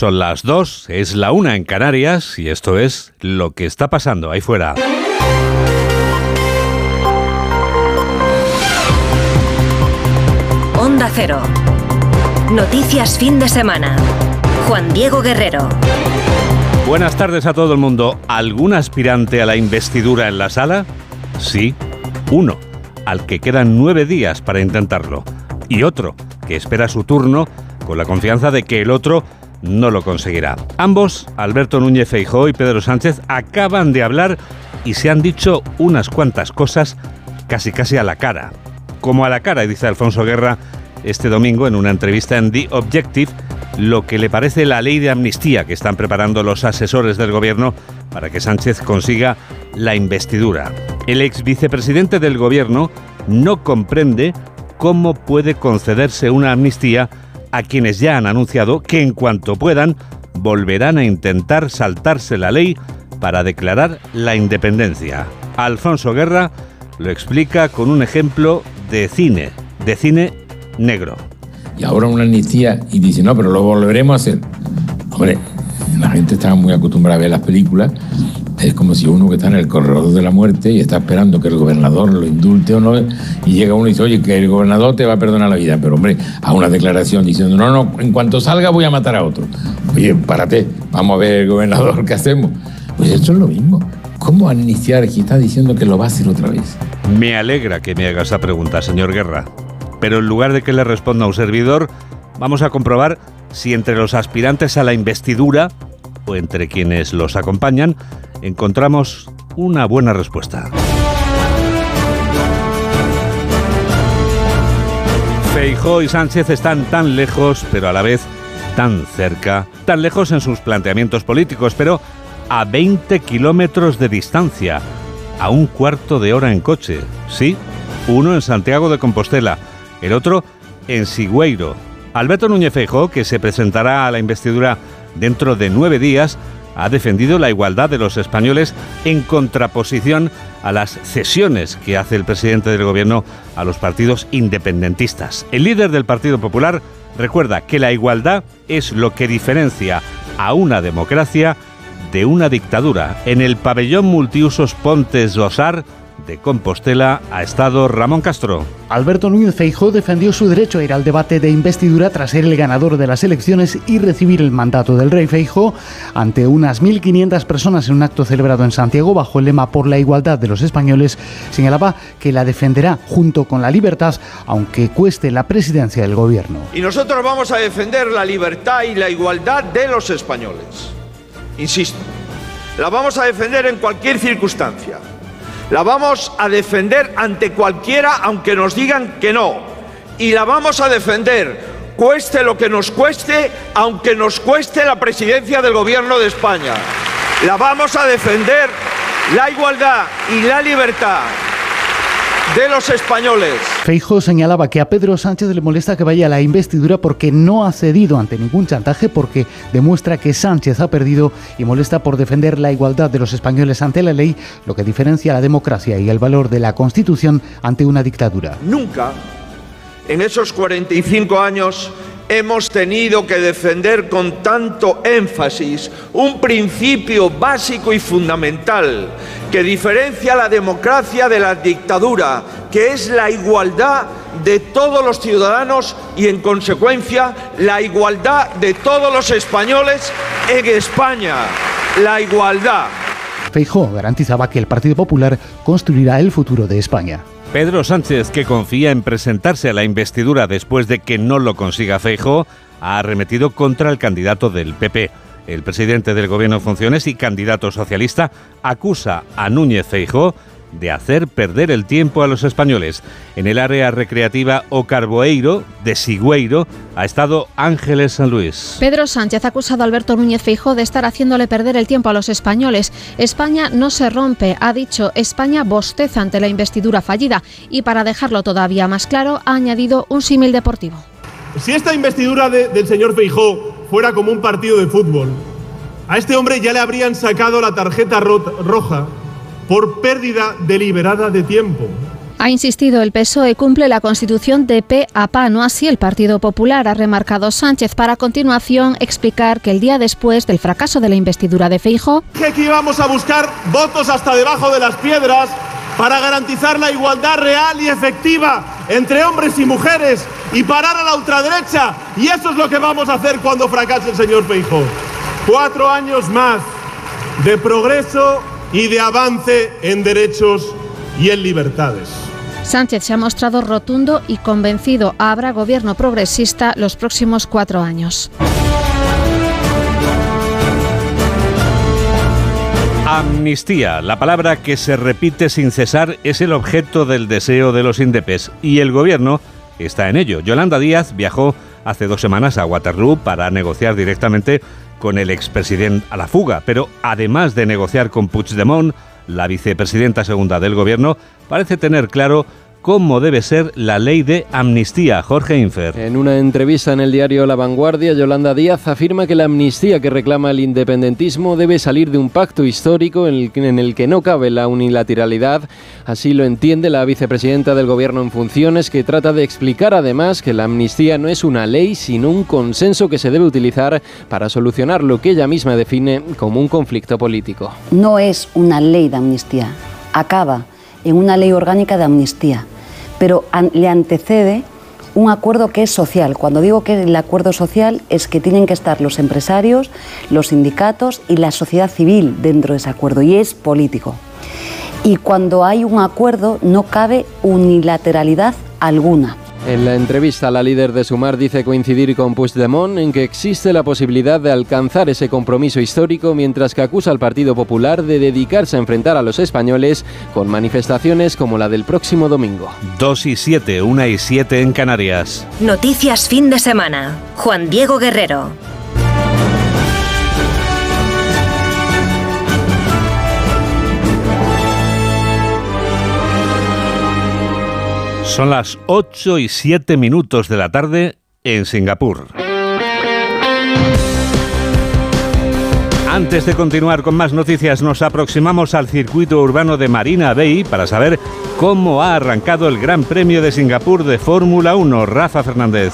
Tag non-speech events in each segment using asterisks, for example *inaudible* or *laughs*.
Son las dos, es la una en Canarias y esto es lo que está pasando ahí fuera. Onda Cero. Noticias fin de semana. Juan Diego Guerrero. Buenas tardes a todo el mundo. ¿Algún aspirante a la investidura en la sala? Sí, uno, al que quedan nueve días para intentarlo. Y otro, que espera su turno con la confianza de que el otro no lo conseguirá. Ambos, Alberto Núñez Feijóo y Pedro Sánchez, acaban de hablar y se han dicho unas cuantas cosas casi casi a la cara. Como a la cara, dice Alfonso Guerra este domingo en una entrevista en The Objective, lo que le parece la ley de amnistía que están preparando los asesores del gobierno para que Sánchez consiga la investidura. El ex vicepresidente del gobierno no comprende cómo puede concederse una amnistía a quienes ya han anunciado que en cuanto puedan volverán a intentar saltarse la ley para declarar la independencia. Alfonso Guerra lo explica con un ejemplo de cine, de cine negro. Y ahora una amnistía y dice, no, pero lo volveremos a hacer. Hombre, la gente estaba muy acostumbrada a ver las películas es como si uno que está en el corredor de la muerte y está esperando que el gobernador lo indulte o no, y llega uno y dice, oye, que el gobernador te va a perdonar la vida, pero hombre, a una declaración diciendo, no, no, en cuanto salga voy a matar a otro. Oye, párate, vamos a ver el gobernador, *laughs* ¿qué hacemos? Pues eso es lo mismo. ¿Cómo amnistiar si está diciendo que lo va a hacer otra vez? Me alegra que me haga esa pregunta, señor Guerra. Pero en lugar de que le responda a un servidor, vamos a comprobar si entre los aspirantes a la investidura o entre quienes los acompañan encontramos una buena respuesta. Feijó y Sánchez están tan lejos, pero a la vez tan cerca, tan lejos en sus planteamientos políticos, pero a 20 kilómetros de distancia, a un cuarto de hora en coche. Sí, uno en Santiago de Compostela, el otro en Sigüeiro. Alberto Núñez Feijó, que se presentará a la investidura dentro de nueve días, ha defendido la igualdad de los españoles en contraposición a las cesiones que hace el presidente del gobierno a los partidos independentistas. El líder del Partido Popular recuerda que la igualdad es lo que diferencia a una democracia de una dictadura. En el pabellón multiusos Pontes Rosar de Compostela ha estado Ramón Castro. Alberto Núñez Feijóo defendió su derecho a ir al debate de investidura tras ser el ganador de las elecciones y recibir el mandato del rey Feijóo ante unas 1.500 personas en un acto celebrado en Santiago bajo el lema por la igualdad de los españoles. Señalaba que la defenderá junto con la libertad, aunque cueste la presidencia del gobierno. Y nosotros vamos a defender la libertad y la igualdad de los españoles. Insisto, la vamos a defender en cualquier circunstancia la vamos a defender ante cualquiera aunque nos digan que no. Y la vamos a defender, cueste lo que nos cueste, aunque nos cueste la presidencia del Gobierno de España. La vamos a defender la igualdad y la libertad de los españoles. Feijo señalaba que a Pedro Sánchez le molesta que vaya a la investidura porque no ha cedido ante ningún chantaje, porque demuestra que Sánchez ha perdido y molesta por defender la igualdad de los españoles ante la ley, lo que diferencia la democracia y el valor de la Constitución ante una dictadura. Nunca, en esos 45 años, hemos tenido que defender con tanto énfasis un principio básico y fundamental que diferencia la democracia de la dictadura, que es la igualdad de todos los ciudadanos y en consecuencia la igualdad de todos los españoles en España. La igualdad. Feijó garantizaba que el Partido Popular construirá el futuro de España. Pedro Sánchez, que confía en presentarse a la investidura después de que no lo consiga Feijo, ha arremetido contra el candidato del PP. El presidente del gobierno funciones y candidato socialista acusa a Núñez Feijo de hacer perder el tiempo a los españoles. En el área recreativa O Carboeiro de Sigüeiro ha estado Ángeles San Luis. Pedro Sánchez ha acusado a Alberto Núñez Feijóo de estar haciéndole perder el tiempo a los españoles. España no se rompe, ha dicho. España bosteza ante la investidura fallida y para dejarlo todavía más claro ha añadido un símil deportivo. Si esta investidura del señor Feijóo fuera como un partido de fútbol, a este hombre ya le habrían sacado la tarjeta roja por pérdida deliberada de tiempo. Ha insistido el PSOE cumple la constitución de pe a pa, no así el Partido Popular, ha remarcado Sánchez para a continuación explicar que el día después del fracaso de la investidura de Feijo, que aquí vamos a buscar votos hasta debajo de las piedras para garantizar la igualdad real y efectiva entre hombres y mujeres y parar a la ultraderecha. Y eso es lo que vamos a hacer cuando fracase el señor Feijo. Cuatro años más de progreso y de avance en derechos y en libertades. Sánchez se ha mostrado rotundo y convencido. Habrá gobierno progresista los próximos cuatro años. Amnistía, la palabra que se repite sin cesar, es el objeto del deseo de los indepes y el gobierno está en ello. Yolanda Díaz viajó hace dos semanas a Waterloo para negociar directamente con el expresidente a la fuga, pero además de negociar con Puigdemont, la vicepresidenta segunda del gobierno parece tener claro cómo debe ser la ley de amnistía. Jorge Infer. En una entrevista en el diario La Vanguardia, Yolanda Díaz afirma que la amnistía que reclama el independentismo debe salir de un pacto histórico en el, que no cabe la unilateralidad. Así lo entiende la vicepresidenta del Gobierno en funciones, que trata de explicar además que la amnistía no es una ley, sino un consenso que se debe utilizar para solucionar lo que ella misma define como un conflicto político. No es una ley de amnistía. Acaba en una ley orgánica de amnistía, pero le antecede un acuerdo que es social. Cuando digo que el acuerdo social es que tienen que estar los empresarios, los sindicatos y la sociedad civil dentro de ese acuerdo y es político. Y cuando hay un acuerdo no cabe unilateralidad alguna. En la entrevista, la líder de Sumar dice coincidir con Puigdemont en que existe la posibilidad de alcanzar ese compromiso histórico, mientras que acusa al Partido Popular de dedicarse a enfrentar a los españoles con manifestaciones como la del próximo domingo. 2 y 7, 1 y 7 en Canarias. Noticias fin de semana. Juan Diego Guerrero. Son las 8 y 7 minutos de la tarde en Singapur. Antes de continuar con más noticias, nos aproximamos al circuito urbano de Marina Bay para saber cómo ha arrancado el Gran Premio de Singapur de Fórmula 1. Rafa Fernández.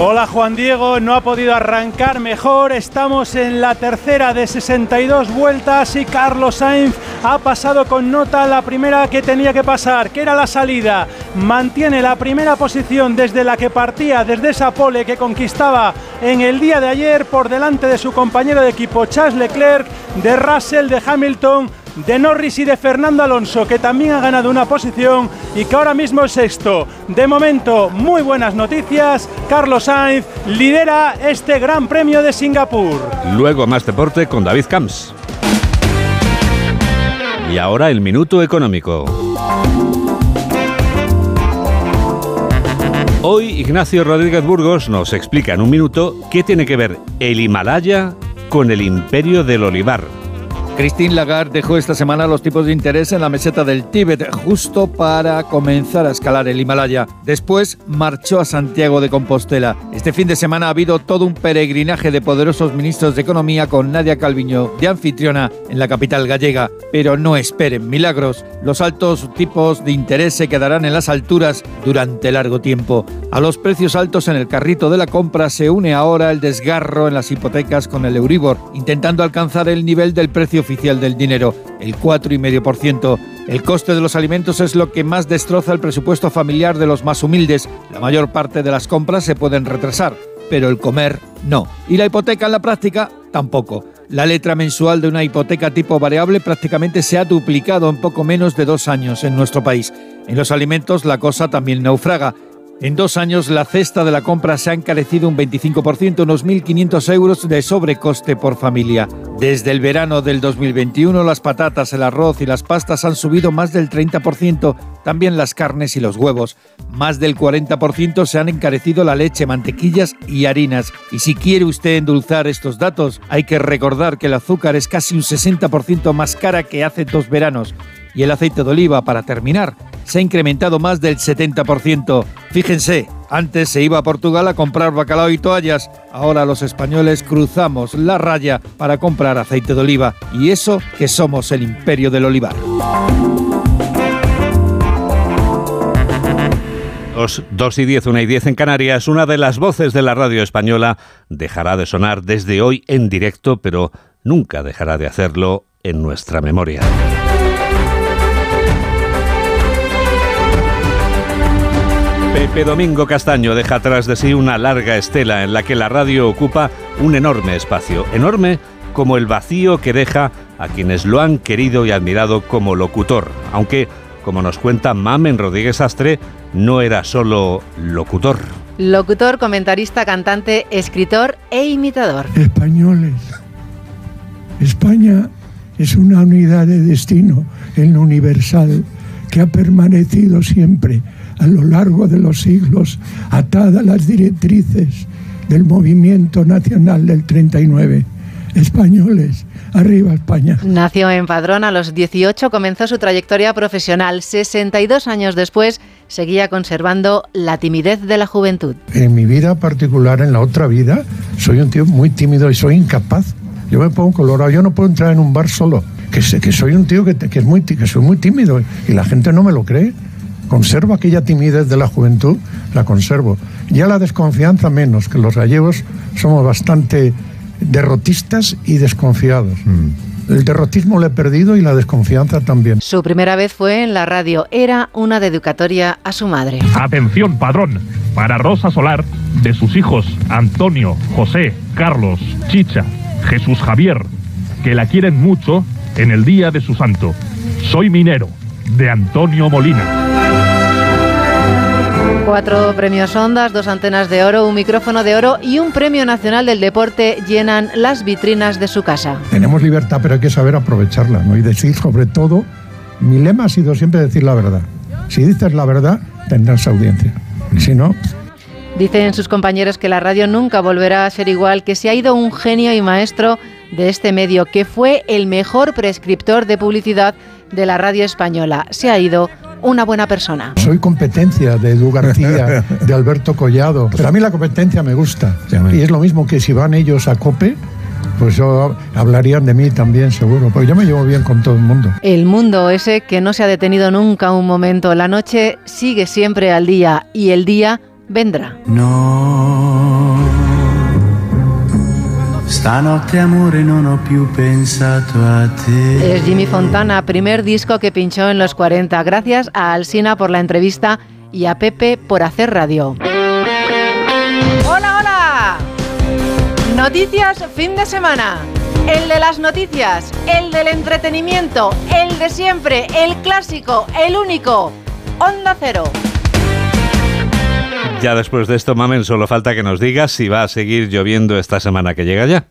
Hola Juan Diego, no ha podido arrancar mejor, estamos en la tercera de 62 vueltas y Carlos Sainz ha pasado con nota la primera que tenía que pasar, que era la salida. Mantiene la primera posición desde la que partía, desde esa pole que conquistaba en el día de ayer por delante de su compañero de equipo Charles Leclerc, de Russell, de Hamilton de Norris y de Fernando Alonso, que también ha ganado una posición y que ahora mismo es sexto. De momento, muy buenas noticias. Carlos Sainz lidera este Gran Premio de Singapur. Luego más deporte con David Camps. Y ahora el minuto económico. Hoy Ignacio Rodríguez Burgos nos explica en un minuto qué tiene que ver el Himalaya con el imperio del olivar. Christine Lagarde dejó esta semana los tipos de interés en la meseta del Tíbet justo para comenzar a escalar el Himalaya. Después marchó a Santiago de Compostela. Este fin de semana ha habido todo un peregrinaje de poderosos ministros de Economía con Nadia Calviño de anfitriona en la capital gallega. Pero no esperen milagros. Los altos tipos de interés se quedarán en las alturas durante largo tiempo. A los precios altos en el carrito de la compra se une ahora el desgarro en las hipotecas con el Euribor, intentando alcanzar el nivel del precio oficial del dinero, el 4,5%. El coste de los alimentos es lo que más destroza el presupuesto familiar de los más humildes. La mayor parte de las compras se pueden retrasar, pero el comer no. Y la hipoteca en la práctica tampoco. La letra mensual de una hipoteca tipo variable prácticamente se ha duplicado en poco menos de dos años en nuestro país. En los alimentos la cosa también naufraga. En dos años la cesta de la compra se ha encarecido un 25%, unos 1.500 euros de sobrecoste por familia. Desde el verano del 2021 las patatas, el arroz y las pastas han subido más del 30%, también las carnes y los huevos. Más del 40% se han encarecido la leche, mantequillas y harinas. Y si quiere usted endulzar estos datos, hay que recordar que el azúcar es casi un 60% más cara que hace dos veranos y el aceite de oliva, para terminar, se ha incrementado más del 70%. Fíjense, antes se iba a Portugal a comprar bacalao y toallas, ahora los españoles cruzamos la raya para comprar aceite de oliva, y eso que somos el imperio del olivar. Los 2 y 10, 1 y 10 en Canarias, una de las voces de la radio española dejará de sonar desde hoy en directo, pero nunca dejará de hacerlo en nuestra memoria. Pepe Domingo Castaño deja atrás de sí una larga estela en la que la radio ocupa un enorme espacio, enorme como el vacío que deja a quienes lo han querido y admirado como locutor, aunque, como nos cuenta Mamen Rodríguez Astre, no era solo locutor. Locutor, comentarista, cantante, escritor e imitador. Españoles. España es una unidad de destino en lo universal que ha permanecido siempre a lo largo de los siglos atada a las directrices del movimiento nacional del 39. Españoles, arriba España. Nació en Padrón a los 18, comenzó su trayectoria profesional. 62 años después seguía conservando la timidez de la juventud. En mi vida particular, en la otra vida, soy un tío muy tímido y soy incapaz. Yo me pongo colorado, yo no puedo entrar en un bar solo. Que, sé, que soy un tío que, que, es muy, que soy muy tímido y la gente no me lo cree. Conservo aquella timidez de la juventud, la conservo. Ya la desconfianza menos, que los gallegos somos bastante derrotistas y desconfiados. El derrotismo lo he perdido y la desconfianza también. Su primera vez fue en la radio. Era una dedicatoria a su madre. Atención, padrón. Para Rosa Solar, de sus hijos Antonio, José, Carlos, Chicha, Jesús Javier, que la quieren mucho en el día de su santo. Soy minero, de Antonio Molina. Cuatro premios Ondas, dos antenas de oro, un micrófono de oro y un premio nacional del deporte llenan las vitrinas de su casa. Tenemos libertad, pero hay que saber aprovecharla, ¿no? Y decir sobre todo, mi lema ha sido siempre decir la verdad. Si dices la verdad, tendrás audiencia. Si no, Dicen sus compañeros que la radio nunca volverá a ser igual, que se ha ido un genio y maestro de este medio, que fue el mejor prescriptor de publicidad de la radio española. Se ha ido una buena persona. Soy competencia de Edu García, *laughs* de Alberto Collado, pero a mí la competencia me gusta. Y es lo mismo que si van ellos a COPE, pues yo, hablarían de mí también seguro, porque yo me llevo bien con todo el mundo. El mundo ese que no se ha detenido nunca un momento. La noche sigue siempre al día y el día vendrá. No, stanotte amore non ho più pensato a te. Es Jimmy Fontana, primer disco que pinchó en los 40. Gracias a Alsina por la entrevista y a Pepe por hacer radio. ¡Hola, hola! Noticias fin de semana. El de las noticias, el del entretenimiento, el de siempre, el clásico, el único. Onda Cero. Ya después de esto, Mamen, solo falta que nos digas si va a seguir lloviendo esta semana que llega ya.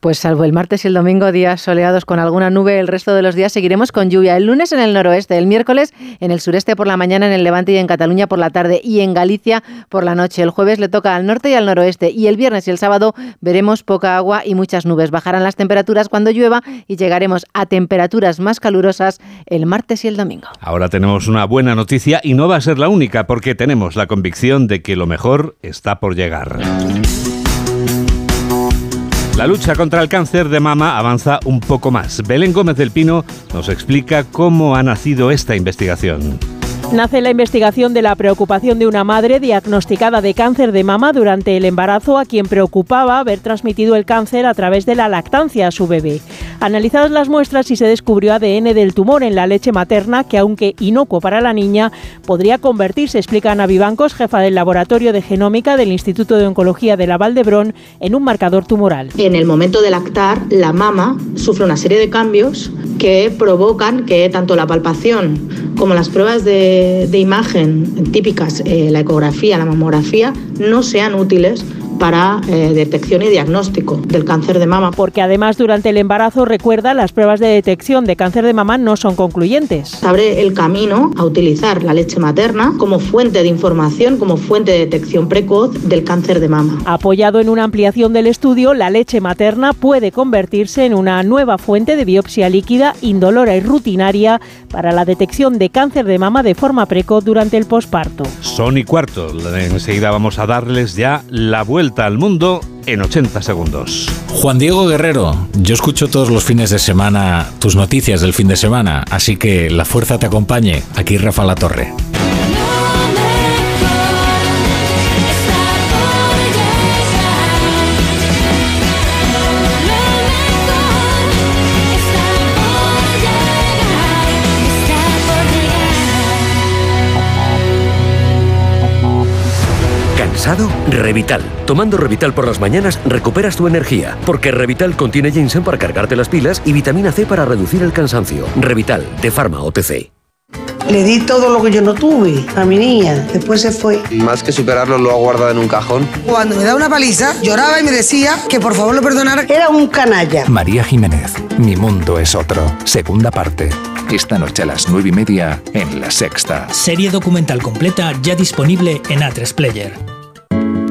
Pues salvo el martes y el domingo, días soleados con alguna nube, el resto de los días seguiremos con lluvia. El lunes en el noroeste, el miércoles en el sureste por la mañana, en el levante y en Cataluña por la tarde y en Galicia por la noche. El jueves le toca al norte y al noroeste y el viernes y el sábado veremos poca agua y muchas nubes. Bajarán las temperaturas cuando llueva y llegaremos a temperaturas más calurosas el martes y el domingo. Ahora tenemos una buena noticia y no va a ser la única porque tenemos la convicción de que lo mejor está por llegar. La lucha contra el cáncer de mama avanza un poco más. Belén Gómez del Pino nos explica cómo ha nacido esta investigación. Nace la investigación de la preocupación de una madre diagnosticada de cáncer de mama durante el embarazo a quien preocupaba haber transmitido el cáncer a través de la lactancia a su bebé. Analizadas las muestras y se descubrió ADN del tumor en la leche materna que aunque inocuo para la niña podría convertirse, explica Ana Vivancos, jefa del laboratorio de genómica del Instituto de Oncología de la Valdebrón, en un marcador tumoral. En el momento de lactar, la mama sufre una serie de cambios que provocan que tanto la palpación como las pruebas de, imagen típicas, eh, la ecografía, la mamografía, no sean útiles para eh, detección y diagnóstico del cáncer de mama. Porque además durante el embarazo, recuerda, las pruebas de detección de cáncer de mama no son concluyentes. Abre el camino a utilizar la leche materna como fuente de información, como fuente de detección precoz del cáncer de mama. Apoyado en una ampliación del estudio, la leche materna puede convertirse en una nueva fuente de biopsia líquida, indolora y rutinaria para la detección de cáncer de mama de forma precoz durante el posparto. Son y cuarto. Enseguida vamos a darles ya la al mundo en 80 segundos. Juan Diego Guerrero, yo escucho todos los fines de semana tus noticias del fin de semana, así que la fuerza te acompañe. Aquí Rafa La Torre. Cansado? Revital. Tomando Revital por las mañanas recuperas tu energía, porque Revital contiene ginseng para cargarte las pilas y vitamina C para reducir el cansancio. Revital, de Pharma OTC. Le di todo lo que yo no tuve a mi niña. Después se fue. Más que superarlo, lo ha guardado en un cajón. Cuando me da una paliza, lloraba y me decía que por favor lo perdonara. Era un canalla. María Jiménez, Mi mundo es otro. Segunda parte. Esta noche a las nueve y media en La Sexta. Serie documental completa ya disponible en A3 Player.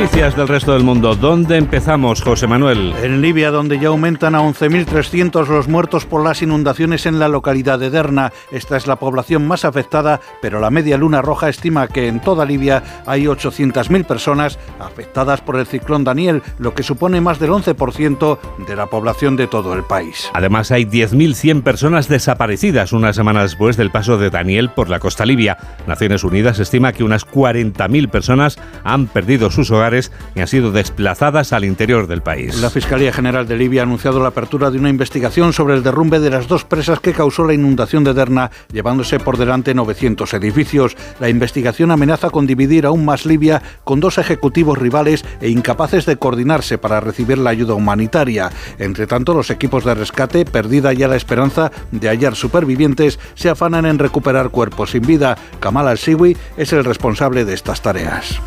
Noticias del resto del mundo. ¿Dónde empezamos, José Manuel? En Libia, donde ya aumentan a 11.300 los muertos por las inundaciones en la localidad de Derna. Esta es la población más afectada, pero la Media Luna Roja estima que en toda Libia hay 800.000 personas afectadas por el ciclón Daniel, lo que supone más del 11% de la población de todo el país. Además, hay 10.100 personas desaparecidas una semana después del paso de Daniel por la costa libia. Naciones Unidas estima que unas 40.000 personas han perdido sus hogares y han sido desplazadas al interior del país. La Fiscalía General de Libia ha anunciado la apertura de una investigación sobre el derrumbe de las dos presas que causó la inundación de Derna, llevándose por delante 900 edificios. La investigación amenaza con dividir aún más Libia con dos ejecutivos rivales e incapaces de coordinarse para recibir la ayuda humanitaria. Entre tanto, los equipos de rescate, perdida ya la esperanza de hallar supervivientes, se afanan en recuperar cuerpos sin vida. Kamal al-Siwi es el responsable de estas tareas.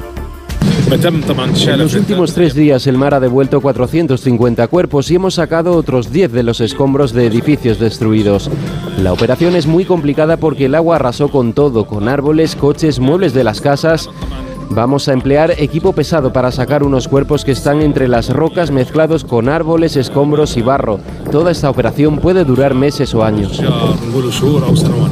En los últimos tres días el mar ha devuelto 450 cuerpos y hemos sacado otros 10 de los escombros de edificios destruidos. La operación es muy complicada porque el agua arrasó con todo, con árboles, coches, muebles de las casas. Vamos a emplear equipo pesado para sacar unos cuerpos que están entre las rocas mezclados con árboles, escombros y barro. Toda esta operación puede durar meses o años.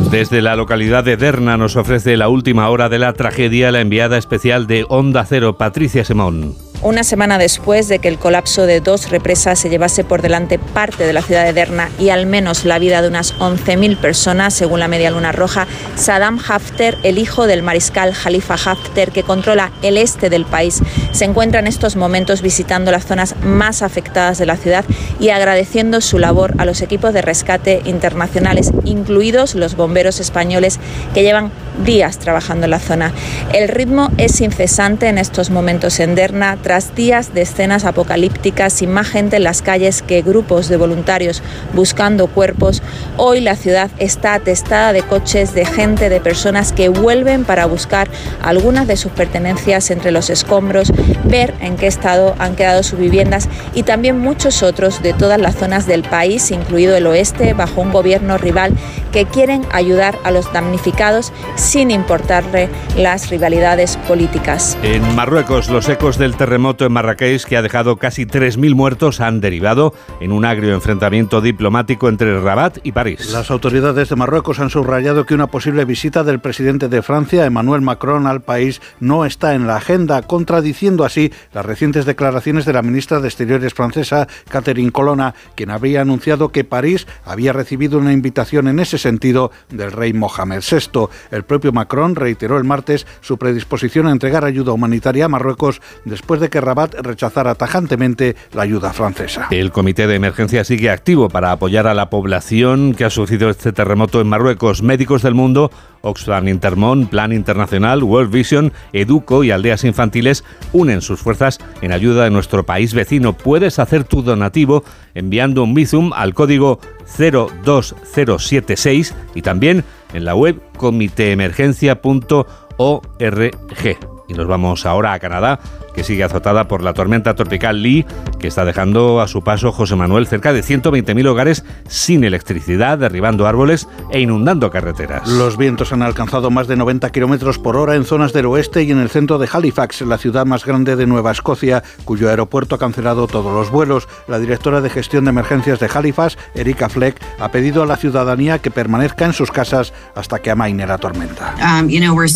Desde la localidad de Derna nos ofrece la última hora de la tragedia la enviada especial de Onda Cero, Patricia Simón. Una semana después de que el colapso de dos represas se llevase por delante parte de la ciudad de Derna y al menos la vida de unas 11.000 personas, según la Media Luna Roja, Saddam Haftar, el hijo del mariscal Khalifa Haftar, que controla el este del país, se encuentra en estos momentos visitando las zonas más afectadas de la ciudad y agradeciendo su labor a los equipos de rescate internacionales, incluidos los bomberos españoles que llevan días trabajando en la zona. El ritmo es incesante en estos momentos en Derna, tras días de escenas apocalípticas sin más gente en las calles que grupos de voluntarios buscando cuerpos, hoy la ciudad está atestada de coches, de gente, de personas que vuelven para buscar algunas de sus pertenencias entre los escombros, ver en qué estado han quedado sus viviendas y también muchos otros de todas las zonas del país, incluido el oeste, bajo un gobierno rival que quieren ayudar a los damnificados sin importarle las rivalidades políticas. En Marruecos, los ecos del terremoto en Marrakech que ha dejado casi 3.000 muertos han derivado en un agrio enfrentamiento diplomático entre Rabat y París. Las autoridades de Marruecos han subrayado que una posible visita del presidente de Francia, Emmanuel Macron, al país no está en la agenda, contradiciendo así las recientes declaraciones de la ministra de Exteriores francesa, Catherine Colonna, quien había anunciado que París había recibido una invitación en ese sentido del rey Mohamed VI. El propio Macron reiteró el martes su predisposición a entregar ayuda humanitaria a Marruecos después de que Rabat rechazara tajantemente la ayuda francesa. El comité de emergencia sigue activo para apoyar a la población que ha sufrido este terremoto en Marruecos. Médicos del mundo Oxfam Intermón, Plan Internacional, World Vision, Educo y Aldeas Infantiles unen sus fuerzas en ayuda de nuestro país vecino. Puedes hacer tu donativo enviando un Bizum al código 02076 y también en la web comiteemergencia.org. Y nos vamos ahora a Canadá, que sigue azotada por la tormenta tropical Lee, que está dejando a su paso José Manuel cerca de 120.000 hogares sin electricidad, derribando árboles e inundando carreteras. Los vientos han alcanzado más de 90 kilómetros por hora en zonas del oeste y en el centro de Halifax, la ciudad más grande de Nueva Escocia, cuyo aeropuerto ha cancelado todos los vuelos. La directora de gestión de emergencias de Halifax, Erika Fleck, ha pedido a la ciudadanía que permanezca en sus casas hasta que amaine la tormenta. Um,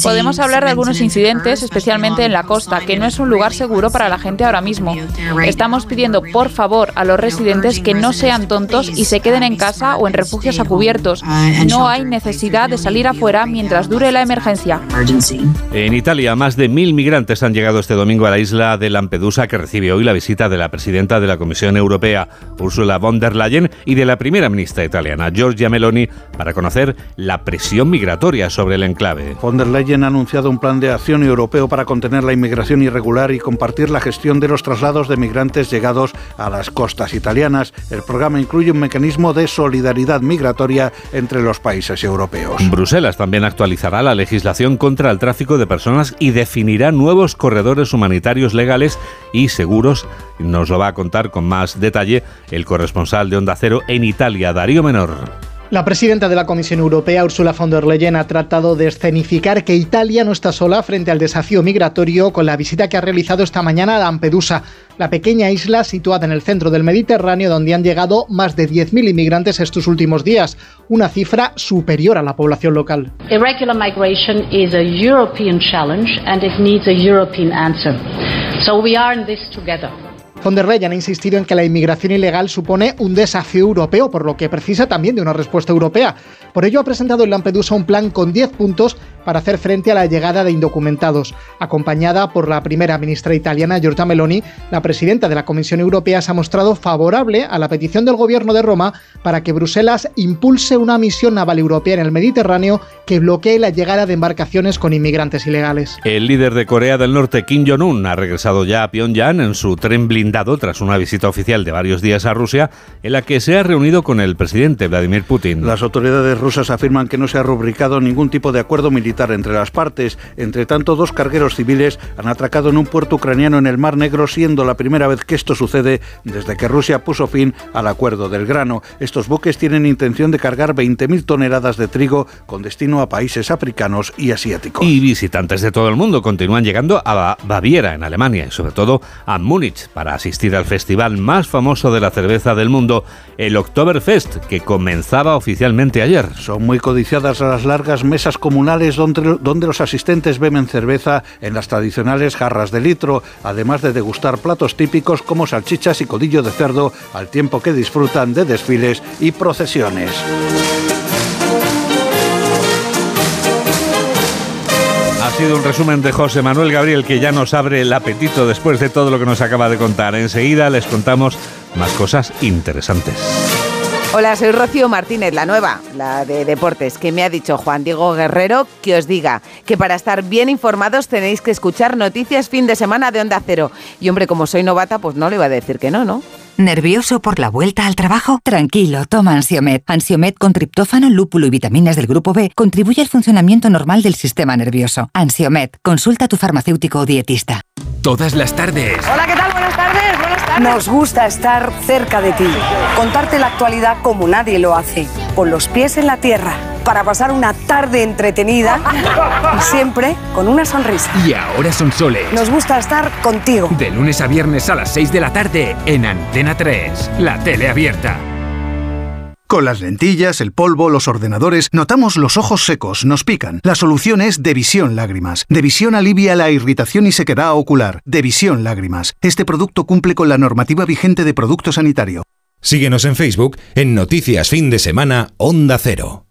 Podemos hablar de algunos incidentes, especialmente en la costa, que no es un lugar seguro para la gente ahora mismo. Estamos pidiendo, por favor, a los residentes que no sean tontos y se queden en casa o en refugios a cubiertos. No hay necesidad de salir afuera mientras dure la emergencia. En Italia, más de mil migrantes han llegado este domingo a la isla de Lampedusa, que recibe hoy la visita de la presidenta de la Comisión Europea, Ursula von der Leyen, y de la primera ministra italiana, Giorgia Meloni, para conocer la presión migratoria sobre el enclave. Von der Leyen ha anunciado un plan de acción europeo para contener la inmigración irregular y compartir la gestión de los traslados de migrantes llegados a las costas italianas. El programa incluye un mecanismo de solidaridad migratoria entre los países europeos. Bruselas también actualizará la legislación contra el tráfico de personas y definirá nuevos corredores humanitarios legales y seguros. Nos lo va a contar con más detalle el corresponsal de Onda Cero en Italia, Darío Menor. La presidenta de la Comisión Europea, Ursula von der Leyen, ha tratado de escenificar que Italia no está sola frente al desafío migratorio con la visita que ha realizado esta mañana a Lampedusa, la pequeña isla situada en el centro del Mediterráneo donde han llegado más de 10.000 inmigrantes estos últimos días, una cifra superior a la población local. Irregular migration is a European challenge and it needs a European answer. So we are in this together. Von der ha insistido en que la inmigración ilegal supone un desafío europeo, por lo que precisa también de una respuesta europea. Por ello ha presentado en Lampedusa un plan con 10 puntos para hacer frente a la llegada de indocumentados. Acompañada por la primera ministra italiana Giorgia Meloni, la presidenta de la Comisión Europea se ha mostrado favorable a la petición del gobierno de Roma para que Bruselas impulse una misión naval europea en el Mediterráneo que bloquee la llegada de embarcaciones con inmigrantes ilegales. El líder de Corea del Norte, Kim Jong-un, ha regresado ya a Pyongyang en su tren blindado tras una visita oficial de varios días a Rusia, en la que se ha reunido con el presidente Vladimir Putin. Las autoridades rusas afirman que no se ha rubricado ningún tipo de acuerdo militar entre las partes. Entre tanto, dos cargueros civiles han atracado en un puerto ucraniano en el Mar Negro, siendo la primera vez que esto sucede desde que Rusia puso fin al acuerdo del grano. Estos buques tienen intención de cargar 20.000 toneladas de trigo con destino a países africanos y asiáticos. Y visitantes de todo el mundo continúan llegando a Baviera, en Alemania, y sobre todo a Múnich, para asistir al festival más famoso de la cerveza del mundo, el Oktoberfest, que comenzaba oficialmente ayer. Son muy codiciadas las largas mesas comunales donde, donde los asistentes beben cerveza en las tradicionales jarras de litro, además de degustar platos típicos como salchichas y codillo de cerdo, al tiempo que disfrutan de desfiles y procesiones. Ha sido un resumen de José Manuel Gabriel que ya nos abre el apetito después de todo lo que nos acaba de contar. Enseguida les contamos más cosas interesantes. Hola, soy Rocío Martínez, la nueva, la de deportes, que me ha dicho Juan Diego Guerrero que os diga que para estar bien informados tenéis que escuchar noticias fin de semana de Onda Cero. Y hombre, como soy novata, pues no le iba a decir que no, ¿no? ¿Nervioso por la vuelta al trabajo? Tranquilo, toma Ansiomet. Ansiomet con triptófano, lúpulo y vitaminas del grupo B contribuye al funcionamiento normal del sistema nervioso. Ansiomet, consulta a tu farmacéutico o dietista. Todas las tardes. Hola, ¿qué tal? Nos gusta estar cerca de ti, contarte la actualidad como nadie lo hace, con los pies en la tierra, para pasar una tarde entretenida y siempre con una sonrisa. Y ahora son soles. Nos gusta estar contigo. De lunes a viernes a las 6 de la tarde en Antena 3, la tele abierta. Con las lentillas, el polvo, los ordenadores, notamos los ojos secos, nos pican. La solución es Devisión Lágrimas. Devisión alivia la irritación y sequedad ocular. Devisión Lágrimas. Este producto cumple con la normativa vigente de producto sanitario. Síguenos en Facebook en Noticias Fin de Semana Onda Cero.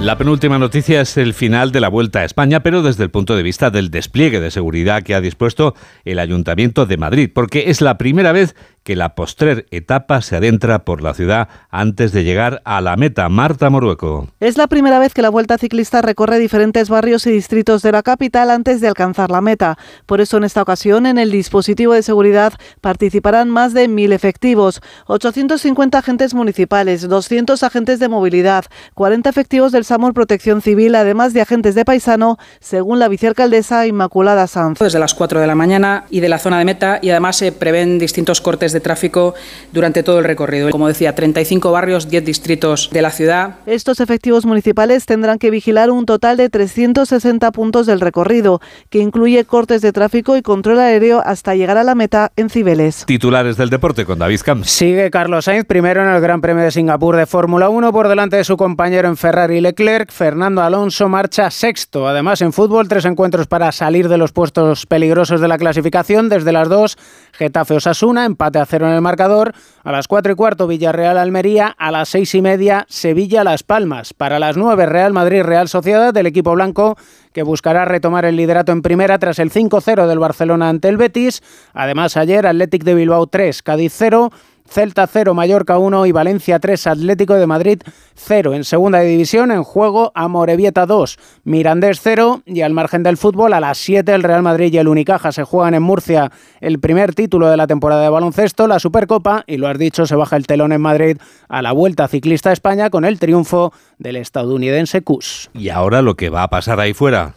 La penúltima noticia es el final de la Vuelta a España, pero desde el punto de vista del despliegue de seguridad que ha dispuesto el Ayuntamiento de Madrid, porque es la primera vez que la postrer etapa se adentra por la ciudad antes de llegar a la meta. Marta Morueco. Es la primera vez que la Vuelta Ciclista recorre diferentes barrios y distritos de la capital antes de alcanzar la meta. Por eso en esta ocasión en el dispositivo de seguridad participarán más de mil efectivos, 850 agentes municipales, 200 agentes de movilidad, 40 efectivos del SAMUR Protección Civil, además de agentes de paisano, según la vicealcaldesa Inmaculada Sanz. Desde las 4 de la mañana y de la zona de meta y además se prevén distintos cortes de tráfico durante todo el recorrido. Como decía, 35 barrios, 10 distritos de la ciudad. Estos efectivos municipales tendrán que vigilar un total de 360 puntos del recorrido, que incluye cortes de tráfico y control aéreo hasta llegar a la meta en Cibeles. Titulares del deporte con David Camps. Sigue Carlos Sainz primero en el Gran Premio de Singapur de Fórmula 1 por delante de su compañero en Ferrari Leclerc. Fernando Alonso marcha sexto. Además, en fútbol, tres encuentros para salir de los puestos peligrosos de la clasificación. Desde las dos, Getafe Osasuna, empate a cero en el marcador. A las cuatro y cuarto, Villarreal Almería. A las seis y media, Sevilla Las Palmas. Para las nueve, Real Madrid Real Sociedad, del equipo blanco que buscará retomar el liderato en primera tras el 5-0 del Barcelona ante el Betis. Además, ayer Athletic de Bilbao 3, Cádiz 0. Celta 0, Mallorca 1 y Valencia 3, Atlético de Madrid 0. En segunda división, en juego, Amorebieta 2, Mirandés 0 y al margen del fútbol, a las 7 el Real Madrid y el Unicaja se juegan en Murcia el primer título de la temporada de baloncesto, la Supercopa, y lo has dicho, se baja el telón en Madrid a la Vuelta Ciclista a España con el triunfo del estadounidense Cus. Y ahora lo que va a pasar ahí fuera.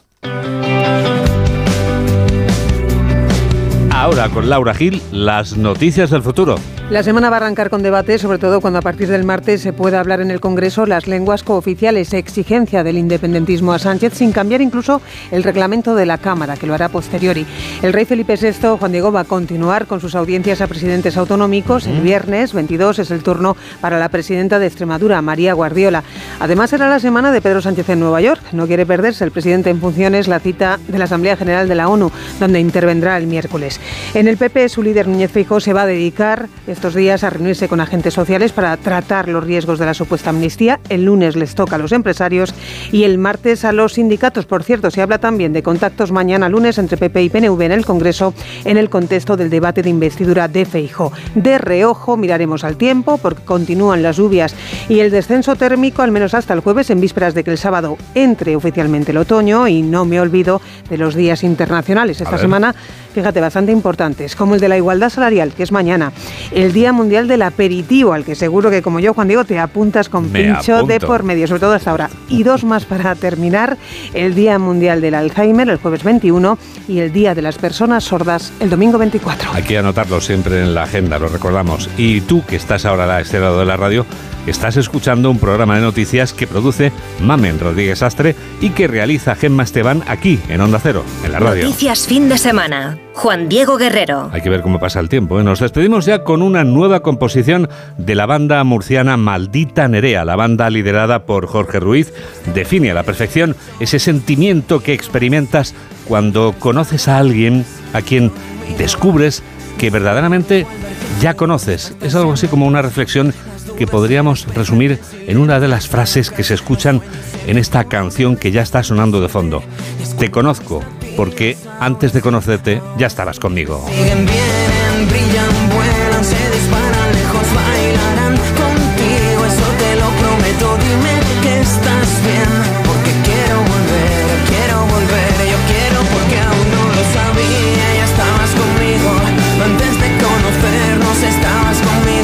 Ahora con Laura Gil, las noticias del futuro. La semana va a arrancar con debate, sobre todo cuando a partir del martes se pueda hablar en el Congreso las lenguas cooficiales, exigencia del independentismo a Sánchez, sin cambiar incluso el reglamento de la Cámara, que lo hará posteriori. El rey Felipe VI, Juan Diego, va a continuar con sus audiencias a presidentes autonómicos. El viernes 22 es el turno para la presidenta de Extremadura, María Guardiola. Además, será la semana de Pedro Sánchez en Nueva York. No quiere perderse el presidente en funciones la cita de la Asamblea General de la ONU, donde intervendrá el miércoles. En el PP, su líder Núñez Feijóo se va a dedicar estos días a reunirse con agentes sociales para tratar los riesgos de la supuesta amnistía. El lunes les toca a los empresarios y el martes a los sindicatos. Por cierto, se habla también de contactos mañana lunes entre PP y PNV en el Congreso en el contexto del debate de investidura de Feijóo. De reojo miraremos al tiempo porque continúan las lluvias y el descenso térmico al menos hasta el jueves en vísperas de que el sábado entre oficialmente el otoño y no me olvido de los días internacionales. Esta semana, fíjate, bastante importantes, como el de la igualdad salarial, que es mañana, el Día Mundial del Aperitivo, al que seguro que como yo, Juan Diego, te apuntas con Me pincho de por medio, sobre todo hasta ahora. Y dos más para terminar, el Día Mundial del Alzheimer, el jueves 21, y el Día de las Personas Sordas, el domingo 24. Hay que anotarlo siempre en la agenda, lo recordamos. Y tú, que estás ahora a este lado de la radio, estás escuchando un programa de noticias que produce Mamen Rodríguez Astre y que realiza Gemma Esteban aquí, en Onda Cero, en la radio. Noticias fin de semana. Juan Diego Guerrero. Hay que ver cómo pasa el tiempo. ¿eh? Nos despedimos ya con una nueva composición de la banda murciana Maldita Nerea. La banda liderada por Jorge Ruiz define a la perfección ese sentimiento que experimentas cuando conoces a alguien a quien descubres que verdaderamente ya conoces. Es algo así como una reflexión que podríamos resumir en una de las frases que se escuchan en esta canción que ya está sonando de fondo. Te conozco porque antes de conocerte ya estabas conmigo.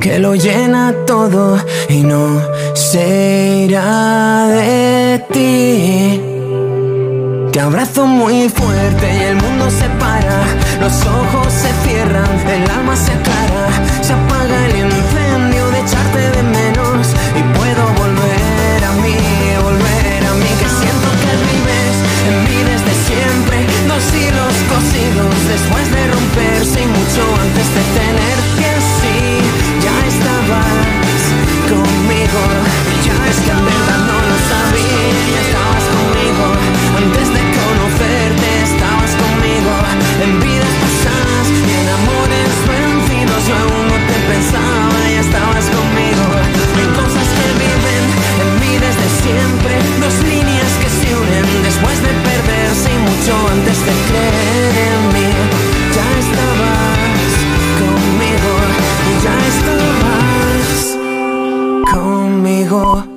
que lo llena todo y no se irá de ti. Te abrazo muy fuerte y el mundo se para, los ojos se cierran, el alma se aclara, siempre, dos líneas que se unen después de perderse y mucho antes de creer en mí. Ya estabas conmigo y ya estabas conmigo.